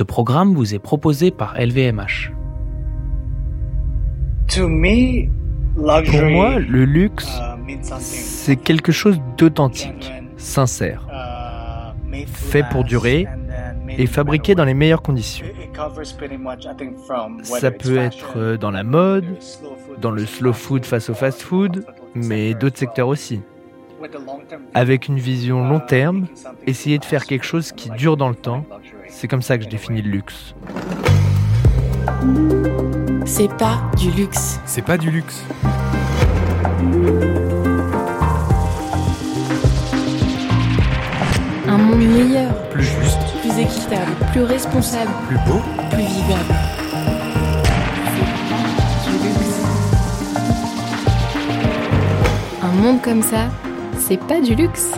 Ce programme vous est proposé par LVMH. Pour moi, le luxe, c'est quelque chose d'authentique, sincère, fait pour durer et fabriqué dans les meilleures conditions. Ça peut être euh, dans la mode, dans le slow food face au fast food, mais d'autres secteurs aussi. Avec une vision long terme, essayer de faire quelque chose qui dure dans le temps, c'est comme ça que je définis le luxe. C'est pas du luxe. C'est pas du luxe. Un monde meilleur, Plus juste, plus équitable, plus responsable, plus beau. plus vivable. C'est pas du luxe. Un monde comme ça, c'est pas du luxe.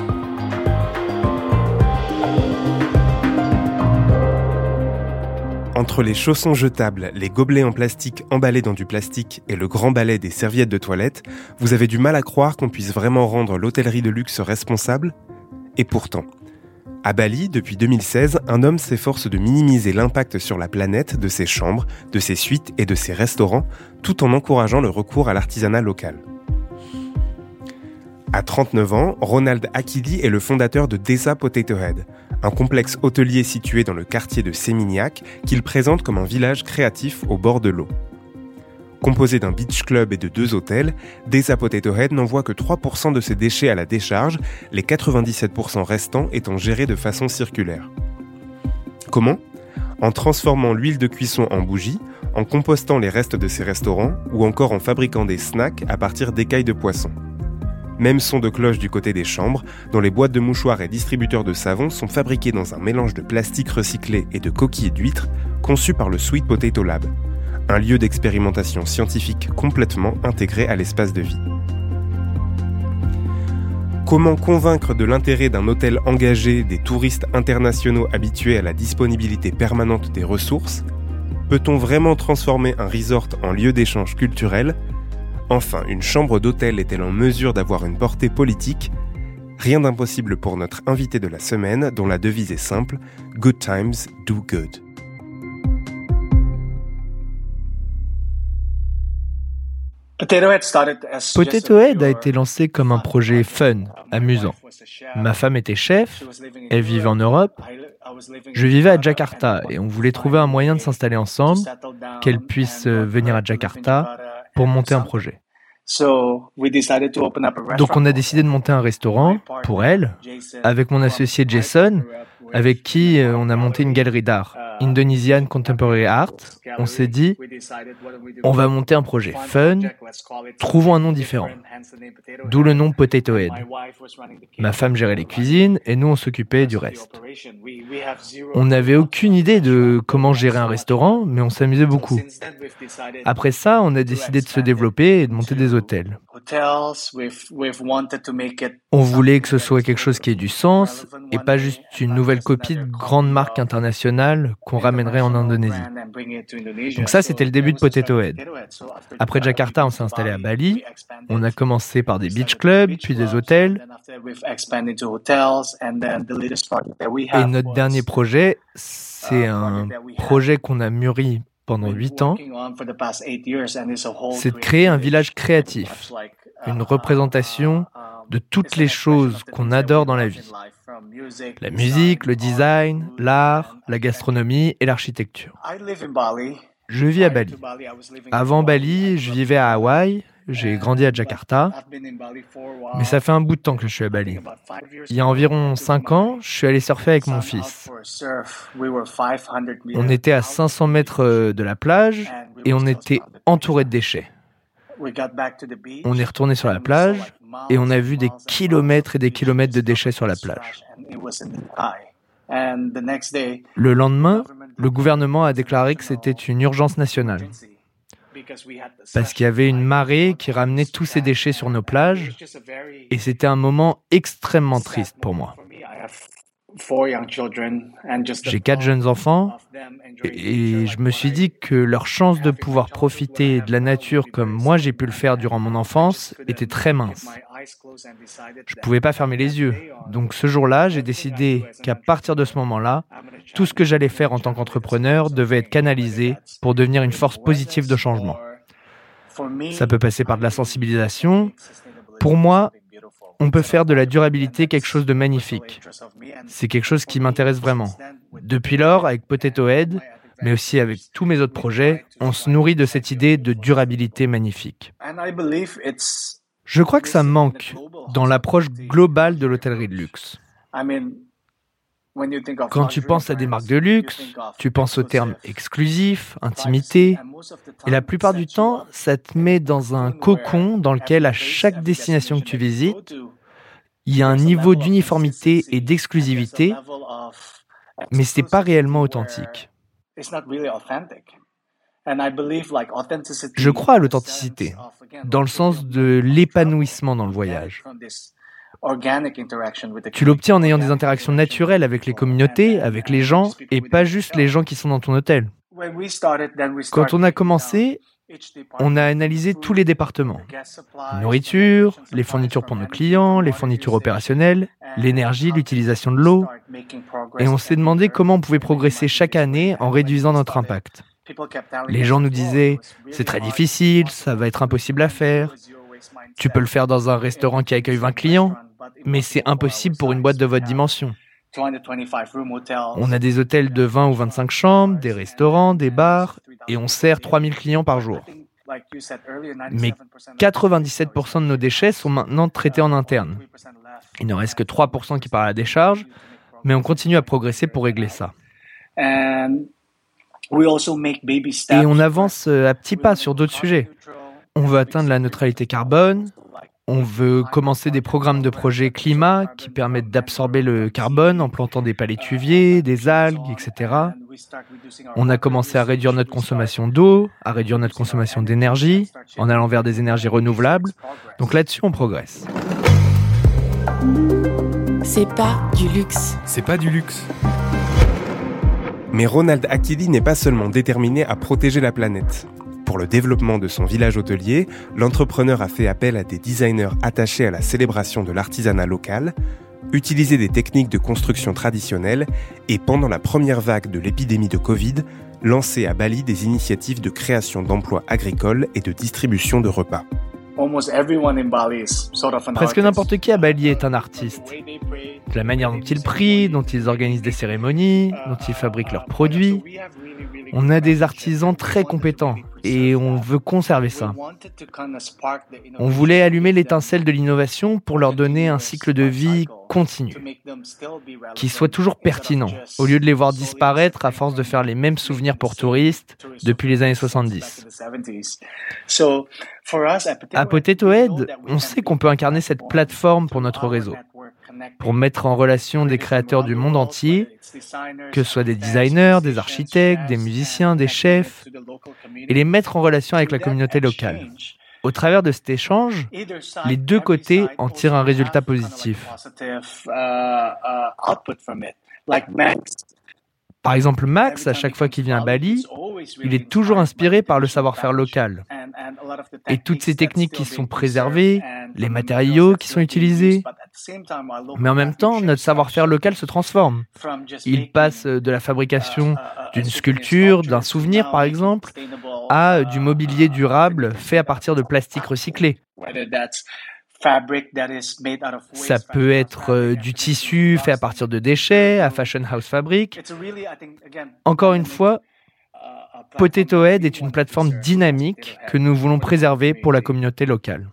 Entre les chaussons jetables, les gobelets en plastique emballés dans du plastique et le grand balai des serviettes de toilette, vous avez du mal à croire qu'on puisse vraiment rendre l'hôtellerie de luxe responsable Et pourtant, à Bali, depuis 2016, un homme s'efforce de minimiser l'impact sur la planète de ses chambres, de ses suites et de ses restaurants, tout en encourageant le recours à l'artisanat local. À 39 ans, Ronald Akili est le fondateur de Desa Potato Head, un complexe hôtelier situé dans le quartier de Sémignac qu'il présente comme un village créatif au bord de l'eau. Composé d'un beach club et de deux hôtels, Desa Potato Head n'envoie que 3% de ses déchets à la décharge, les 97% restants étant gérés de façon circulaire. Comment? En transformant l'huile de cuisson en bougie, en compostant les restes de ses restaurants ou encore en fabriquant des snacks à partir d'écailles de poisson. Même son de cloche du côté des chambres, dont les boîtes de mouchoirs et distributeurs de savon sont fabriquées dans un mélange de plastique recyclé et de coquilles d'huîtres conçu par le Sweet Potato Lab, un lieu d'expérimentation scientifique complètement intégré à l'espace de vie. Comment convaincre de l'intérêt d'un hôtel engagé des touristes internationaux habitués à la disponibilité permanente des ressources? Peut-on vraiment transformer un resort en lieu d'échange culturel? Enfin, une chambre d'hôtel est-elle en mesure d'avoir une portée politique? Rien d'impossible pour notre invité de la semaine, dont la devise est simple Good times do good. Potato Head a été lancé comme un projet fun, amusant. Ma femme était chef, elle vivait en Europe, je vivais à Jakarta et on voulait trouver un moyen de s'installer ensemble, qu'elle puisse euh, venir à Jakarta pour monter un projet. Donc on a décidé de monter un restaurant pour elle, avec mon associé Jason, avec qui euh, on a monté une galerie d'art, Indonesian Contemporary Art. On s'est dit, on va monter un projet fun, trouvons un nom différent. D'où le nom Potato Head. Ma femme gérait les cuisines et nous on s'occupait du reste. On n'avait aucune idée de comment gérer un restaurant, mais on s'amusait beaucoup. Après ça, on a décidé de se développer et de monter des hôtels. On voulait que ce soit quelque chose qui ait du sens et pas juste une nouvelle copie de grande marque internationale qu'on ramènerait en Indonésie. Donc ça, c'était le début de Potato Head. Après Jakarta, on s'est installé à Bali. On a commencé par des beach clubs, puis des hôtels. Et notre dernier projet, c'est un projet qu'on a mûri pendant huit ans, c'est de créer un village créatif, une représentation de toutes les choses qu'on adore dans la vie. La musique, le design, l'art, la gastronomie et l'architecture. Je vis à Bali. Avant Bali, je vivais à Hawaï, j'ai grandi à Jakarta, mais ça fait un bout de temps que je suis à Bali. Il y a environ 5 ans, je suis allé surfer avec mon fils. On était à 500 mètres de la plage et on était entouré de déchets. On est retourné sur la plage et on a vu des kilomètres et des kilomètres de déchets sur la plage. Le lendemain, le gouvernement a déclaré que c'était une urgence nationale. parce qu'il y avait une marée qui ramenait tous ces déchets sur nos plages. et c'était un moment extrêmement triste pour moi. J'ai quatre jeunes enfants et je me suis dit que leur chance de pouvoir profiter de la nature comme moi j'ai pu le faire durant mon enfance était très mince. Je ne pouvais pas fermer les yeux. Donc ce jour-là, j'ai décidé qu'à partir de ce moment-là, tout ce que j'allais faire en tant qu'entrepreneur devait être canalisé pour devenir une force positive de changement. Ça peut passer par de la sensibilisation. Pour moi, on peut faire de la durabilité quelque chose de magnifique. C'est quelque chose qui m'intéresse vraiment. Depuis lors, avec Potato Head, mais aussi avec tous mes autres projets, on se nourrit de cette idée de durabilité magnifique. Je crois que ça manque dans l'approche globale de l'hôtellerie de luxe. Quand tu penses à des marques de luxe, tu penses au terme exclusif, intimité, et la plupart du temps, ça te met dans un cocon dans lequel à chaque destination que tu visites, il y a un niveau d'uniformité et d'exclusivité, mais ce n'est pas réellement authentique. Je crois à l'authenticité, dans le sens de l'épanouissement dans le voyage. Tu l'obtiens en ayant des interactions naturelles avec les communautés, avec les gens, et pas juste les gens qui sont dans ton hôtel. Quand on a commencé, on a analysé tous les départements. Nourriture, les fournitures pour nos clients, les fournitures opérationnelles, l'énergie, l'utilisation de l'eau. Et on s'est demandé comment on pouvait progresser chaque année en réduisant notre impact. Les gens nous disaient, c'est très difficile, ça va être impossible à faire. Tu peux le faire dans un restaurant qui accueille 20 clients, mais c'est impossible pour une boîte de votre dimension. On a des hôtels de 20 ou 25 chambres, des restaurants, des bars, et on sert 3000 clients par jour. Mais 97% de nos déchets sont maintenant traités en interne. Il ne reste que 3% qui partent à la décharge, mais on continue à progresser pour régler ça. Et on avance euh, à petits pas sur d'autres sujets. On veut atteindre la neutralité carbone, on veut commencer des programmes de projets climat qui permettent d'absorber le carbone en plantant des palétuviers, des algues, etc. On a commencé à réduire notre consommation d'eau, à réduire notre consommation d'énergie, en allant vers des énergies renouvelables. Donc là-dessus, on progresse. C'est pas du luxe. C'est pas du luxe. Mais Ronald Akili n'est pas seulement déterminé à protéger la planète. Pour le développement de son village hôtelier, l'entrepreneur a fait appel à des designers attachés à la célébration de l'artisanat local, utilisé des techniques de construction traditionnelles et pendant la première vague de l'épidémie de Covid, lancé à Bali des initiatives de création d'emplois agricoles et de distribution de repas. Presque n'importe qui à Bali est un artiste. De la manière dont ils prient, dont ils organisent des cérémonies, dont ils fabriquent leurs produits. On a des artisans très compétents et on veut conserver ça. On voulait allumer l'étincelle de l'innovation pour leur donner un cycle de vie continu, qui soit toujours pertinent, au lieu de les voir disparaître à force de faire les mêmes souvenirs pour touristes depuis les années 70. À Potato Head, on sait qu'on peut incarner cette plateforme pour notre réseau pour mettre en relation des créateurs du monde entier, que ce soit des designers, des architectes, des musiciens, des chefs, et les mettre en relation avec la communauté locale. Au travers de cet échange, les deux côtés en tirent un résultat positif. Par exemple, Max, à chaque fois qu'il vient à Bali, il est toujours inspiré par le savoir-faire local. Et toutes ces techniques qui sont préservées, les matériaux qui sont utilisés. Mais en même temps, notre savoir-faire local se transforme. Il passe de la fabrication d'une sculpture, d'un souvenir par exemple, à du mobilier durable fait à partir de plastique recyclé. Ça peut être euh, du tissu fait à partir de déchets, à Fashion House Fabric. Encore une fois, Potato Head est une plateforme dynamique que nous voulons préserver pour la communauté locale.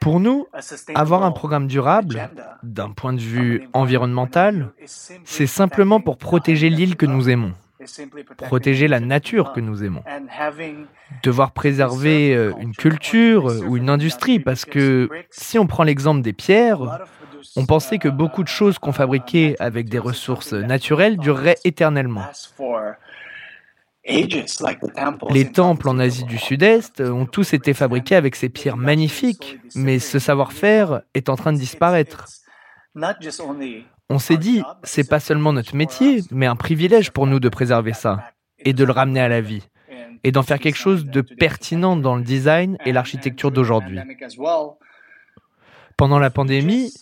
Pour nous, avoir un programme durable, d'un point de vue environnemental, c'est simplement pour protéger l'île que nous aimons. Protéger la nature que nous aimons, devoir préserver euh, une culture ou une industrie, parce que si on prend l'exemple des pierres, on pensait que beaucoup de choses qu'on fabriquait avec des ressources naturelles dureraient éternellement. Les temples en Asie du Sud-Est ont tous été fabriqués avec ces pierres magnifiques, mais ce savoir-faire est en train de disparaître. On s'est dit, c'est pas seulement notre métier, mais un privilège pour nous de préserver ça et de le ramener à la vie et d'en faire quelque chose de pertinent dans le design et l'architecture d'aujourd'hui. Pendant la pandémie,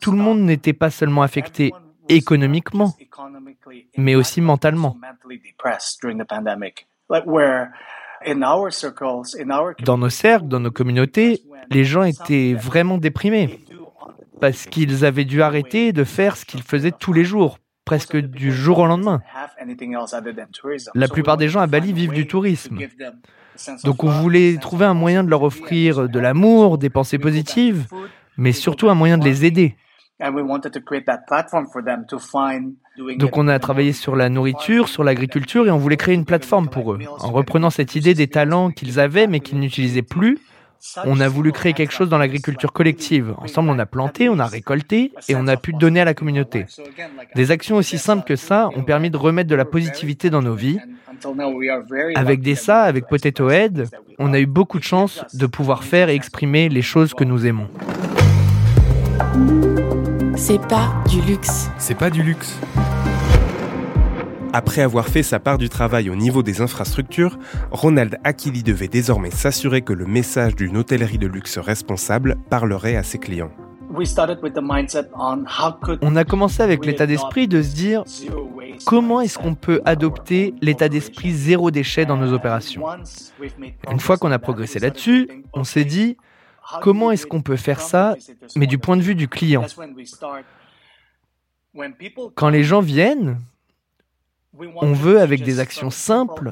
tout le monde n'était pas seulement affecté économiquement, mais aussi mentalement. Dans nos cercles, dans nos communautés, les gens étaient vraiment déprimés parce qu'ils avaient dû arrêter de faire ce qu'ils faisaient tous les jours, presque du jour au lendemain. La plupart des gens à Bali vivent du tourisme. Donc on voulait trouver un moyen de leur offrir de l'amour, des pensées positives, mais surtout un moyen de les aider. Donc on a travaillé sur la nourriture, sur l'agriculture et on voulait créer une plateforme pour eux. En reprenant cette idée des talents qu'ils avaient mais qu'ils n'utilisaient plus, on a voulu créer quelque chose dans l'agriculture collective. Ensemble, on a planté, on a récolté et on a pu donner à la communauté. Des actions aussi simples que ça ont permis de remettre de la positivité dans nos vies. Avec des ça, avec Potato Head, on a eu beaucoup de chance de pouvoir faire et exprimer les choses que nous aimons. C'est pas du luxe. C'est pas du luxe. Après avoir fait sa part du travail au niveau des infrastructures, Ronald Akili devait désormais s'assurer que le message d'une hôtellerie de luxe responsable parlerait à ses clients. On a commencé avec l'état d'esprit de se dire comment est-ce qu'on peut adopter l'état d'esprit zéro déchet dans nos opérations? Une fois qu'on a progressé là-dessus, on s'est dit comment est-ce qu'on peut faire ça, mais du point de vue du client? Quand les gens viennent, on veut, avec des actions simples,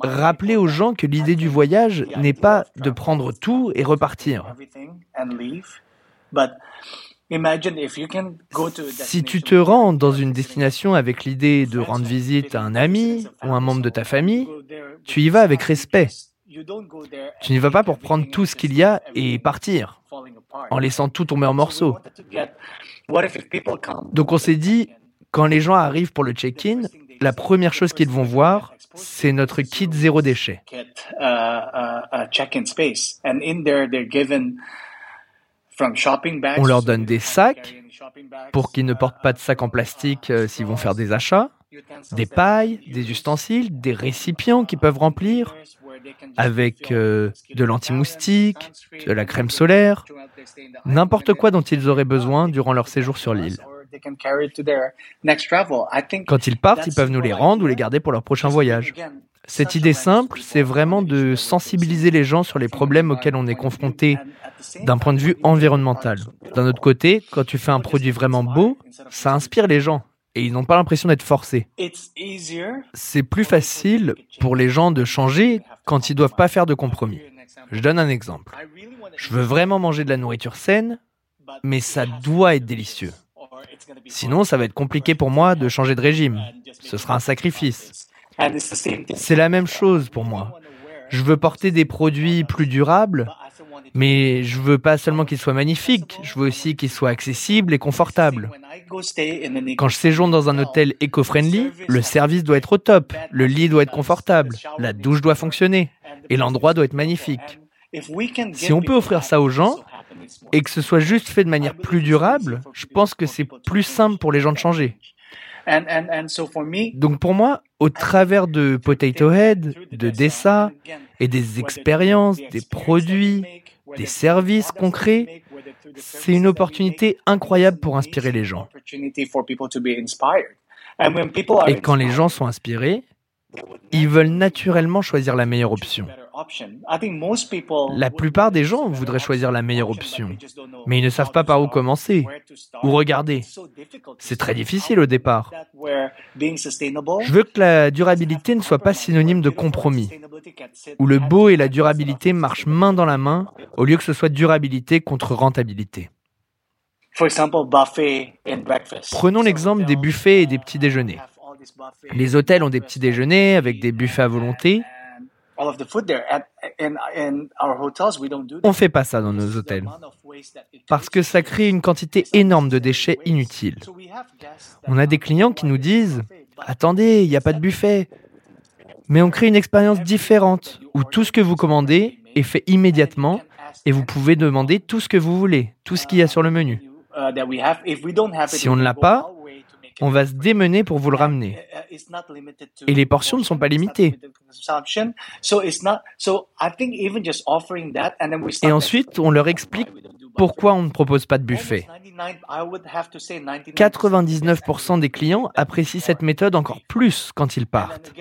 rappeler aux gens que l'idée du voyage n'est pas de prendre tout et repartir. Si tu te rends dans une destination avec l'idée de rendre visite à un ami ou un membre de ta famille, tu y vas avec respect. Tu n'y vas pas pour prendre tout ce qu'il y a et partir, en laissant tout tomber en morceaux. Donc on s'est dit, quand les gens arrivent pour le check-in, la première chose qu'ils vont voir, c'est notre kit zéro déchet. On leur donne des sacs pour qu'ils ne portent pas de sacs en plastique euh, s'ils vont faire des achats, des pailles, des ustensiles, des récipients qu'ils peuvent remplir avec euh, de l'anti-moustique, de la crème solaire, n'importe quoi dont ils auraient besoin durant leur séjour sur l'île. Quand ils partent, ils peuvent nous les rendre ou les garder pour leur prochain voyage. Cette idée simple, c'est vraiment de sensibiliser les gens sur les problèmes auxquels on est confronté d'un point de vue environnemental. D'un autre côté, quand tu fais un produit vraiment beau, ça inspire les gens et ils n'ont pas l'impression d'être forcés. C'est plus facile pour les gens de changer quand ils doivent pas faire de compromis. Je donne un exemple. Je veux vraiment manger de la nourriture saine, mais ça doit être délicieux. Sinon, ça va être compliqué pour moi de changer de régime. Ce sera un sacrifice. C'est la même chose pour moi. Je veux porter des produits plus durables, mais je veux pas seulement qu'ils soient magnifiques, je veux aussi qu'ils soient accessibles et confortables. Quand je séjourne dans un hôtel éco-friendly, le service doit être au top, le lit doit être confortable, la douche doit fonctionner et l'endroit doit être magnifique. Si on peut offrir ça aux gens, et que ce soit juste fait de manière plus durable, je pense que c'est plus simple pour les gens de changer. Donc pour moi, au travers de Potato Head, de Dessa et des expériences, des produits, des services concrets, c'est une opportunité incroyable pour inspirer les gens. Et quand les gens sont inspirés, ils veulent naturellement choisir la meilleure option. La plupart des gens voudraient choisir la meilleure option, mais ils ne savent pas par où commencer, où regarder. C'est très difficile au départ. Je veux que la durabilité ne soit pas synonyme de compromis, où le beau et la durabilité marchent main dans la main, au lieu que ce soit durabilité contre rentabilité. Prenons l'exemple des buffets et des petits déjeuners. Les hôtels ont des petits déjeuners avec des buffets à volonté. On ne fait pas ça dans nos hôtels parce que ça crée une quantité énorme de déchets inutiles. On a des clients qui nous disent Attendez, il n'y a pas de buffet. Mais on crée une expérience différente où tout ce que vous commandez est fait immédiatement et vous pouvez demander tout ce que vous voulez, tout ce qu'il y a sur le menu. Uh, si on ne l'a pas, on va se démener pour vous le ramener. Et les portions ne sont pas limitées. Et ensuite, on leur explique pourquoi on ne propose pas de buffet 99% des clients apprécient cette méthode encore plus quand ils partent.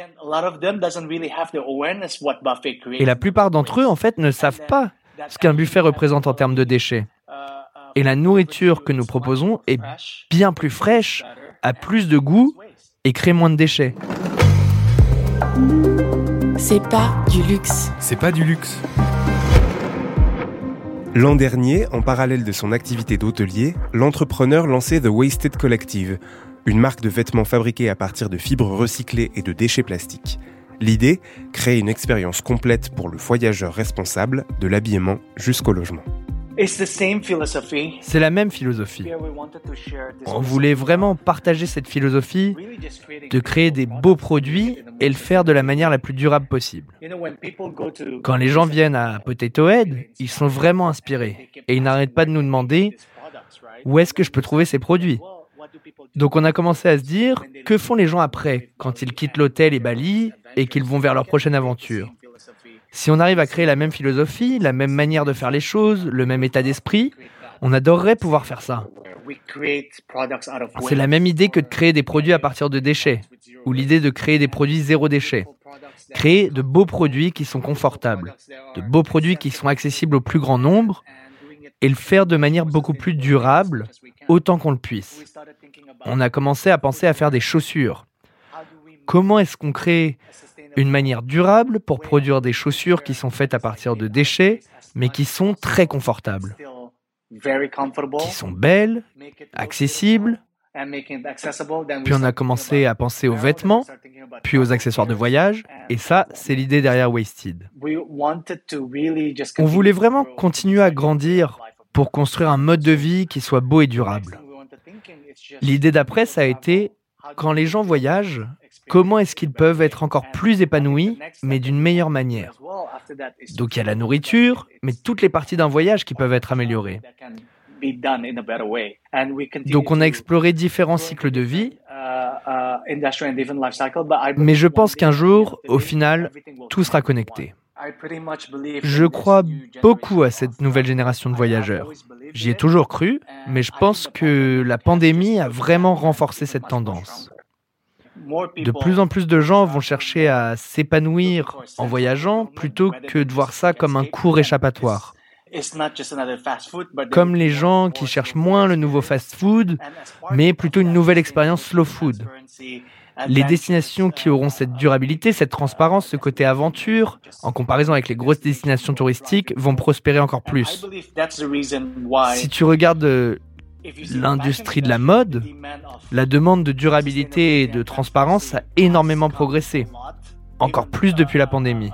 Et la plupart d'entre eux, en fait, ne savent pas ce qu'un buffet représente en termes de déchets. Et la nourriture que nous proposons est bien plus fraîche, a plus de goût et crée moins de déchets. C'est pas du luxe. C'est pas du luxe. L'an dernier, en parallèle de son activité d'hôtelier, l'entrepreneur lançait The Wasted Collective, une marque de vêtements fabriqués à partir de fibres recyclées et de déchets plastiques. L'idée, créer une expérience complète pour le voyageur responsable, de l'habillement jusqu'au logement. C'est la même philosophie. On voulait vraiment partager cette philosophie de créer des beaux produits et le faire de la manière la plus durable possible. Quand les gens viennent à Potato Head, ils sont vraiment inspirés et ils n'arrêtent pas de nous demander où est-ce que je peux trouver ces produits. Donc on a commencé à se dire que font les gens après quand ils quittent l'hôtel et Bali et qu'ils vont vers leur prochaine aventure? Si on arrive à créer la même philosophie, la même manière de faire les choses, le même état d'esprit, on adorerait pouvoir faire ça. C'est la même idée que de créer des produits à partir de déchets, ou l'idée de créer des produits zéro déchet. Créer de beaux produits qui sont confortables, de beaux produits qui sont accessibles au plus grand nombre, et le faire de manière beaucoup plus durable, autant qu'on le puisse. On a commencé à penser à faire des chaussures. Comment est-ce qu'on crée une manière durable pour produire des chaussures qui sont faites à partir de déchets, mais qui sont très confortables, qui sont belles, accessibles. Puis on a commencé à penser aux vêtements, puis aux accessoires de voyage, et ça, c'est l'idée derrière Wasted. On voulait vraiment continuer à grandir pour construire un mode de vie qui soit beau et durable. L'idée d'après, ça a été, quand les gens voyagent, comment est-ce qu'ils peuvent être encore plus épanouis, mais d'une meilleure manière. Donc il y a la nourriture, mais toutes les parties d'un voyage qui peuvent être améliorées. Donc on a exploré différents cycles de vie, mais je pense qu'un jour, au final, tout sera connecté. Je crois beaucoup à cette nouvelle génération de voyageurs. J'y ai toujours cru, mais je pense que la pandémie a vraiment renforcé cette tendance. De plus en plus de gens vont chercher à s'épanouir en voyageant plutôt que de voir ça comme un court échappatoire. Comme les gens qui cherchent moins le nouveau fast-food, mais plutôt une nouvelle expérience slow food. Les destinations qui auront cette durabilité, cette transparence, ce côté aventure, en comparaison avec les grosses destinations touristiques, vont prospérer encore plus. Si tu regardes l'industrie de la mode, la demande de durabilité et de transparence a énormément progressé, encore plus depuis la pandémie.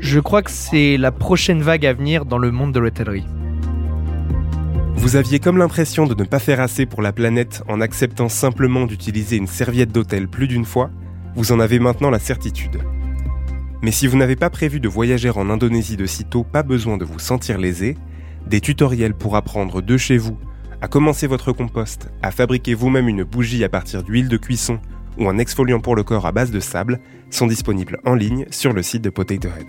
Je crois que c'est la prochaine vague à venir dans le monde de l'hôtellerie. Vous aviez comme l'impression de ne pas faire assez pour la planète en acceptant simplement d'utiliser une serviette d'hôtel plus d'une fois, vous en avez maintenant la certitude. Mais si vous n'avez pas prévu de voyager en Indonésie de sitôt, pas besoin de vous sentir lésé, des tutoriels pour apprendre de chez vous à commencer votre compost, à fabriquer vous-même une bougie à partir d'huile de cuisson ou un exfoliant pour le corps à base de sable sont disponibles en ligne sur le site de Potato Head.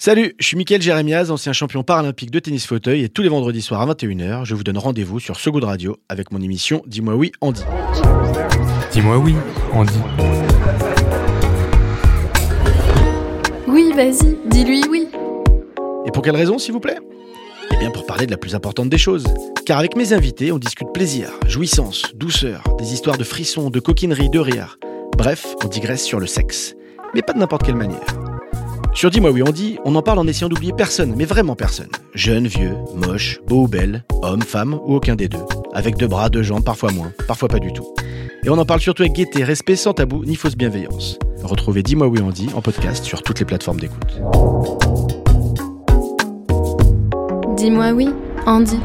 Salut, je suis Mickaël Jérémiaz, ancien champion paralympique de tennis fauteuil et tous les vendredis soirs à 21h, je vous donne rendez-vous sur So Good Radio avec mon émission Dis-moi oui, Andy. Dis-moi oui, Andy. Oui, vas-y, dis-lui oui. Et pour quelle raison, s'il vous plaît? Eh bien pour parler de la plus importante des choses. Car avec mes invités, on discute plaisir, jouissance, douceur, des histoires de frissons, de coquinerie, de rire. Bref, on digresse sur le sexe. Mais pas de n'importe quelle manière. Sur Dis-moi oui on dit, on en parle en essayant d'oublier personne, mais vraiment personne. Jeune, vieux, moche, beau ou belle, homme, femme ou aucun des deux. Avec deux bras, deux jambes, parfois moins, parfois pas du tout. Et on en parle surtout avec gaieté, respect, sans tabou, ni fausse bienveillance. Retrouvez Dis-moi oui on dit en podcast sur toutes les plateformes d'écoute. Dis-moi oui, Andy.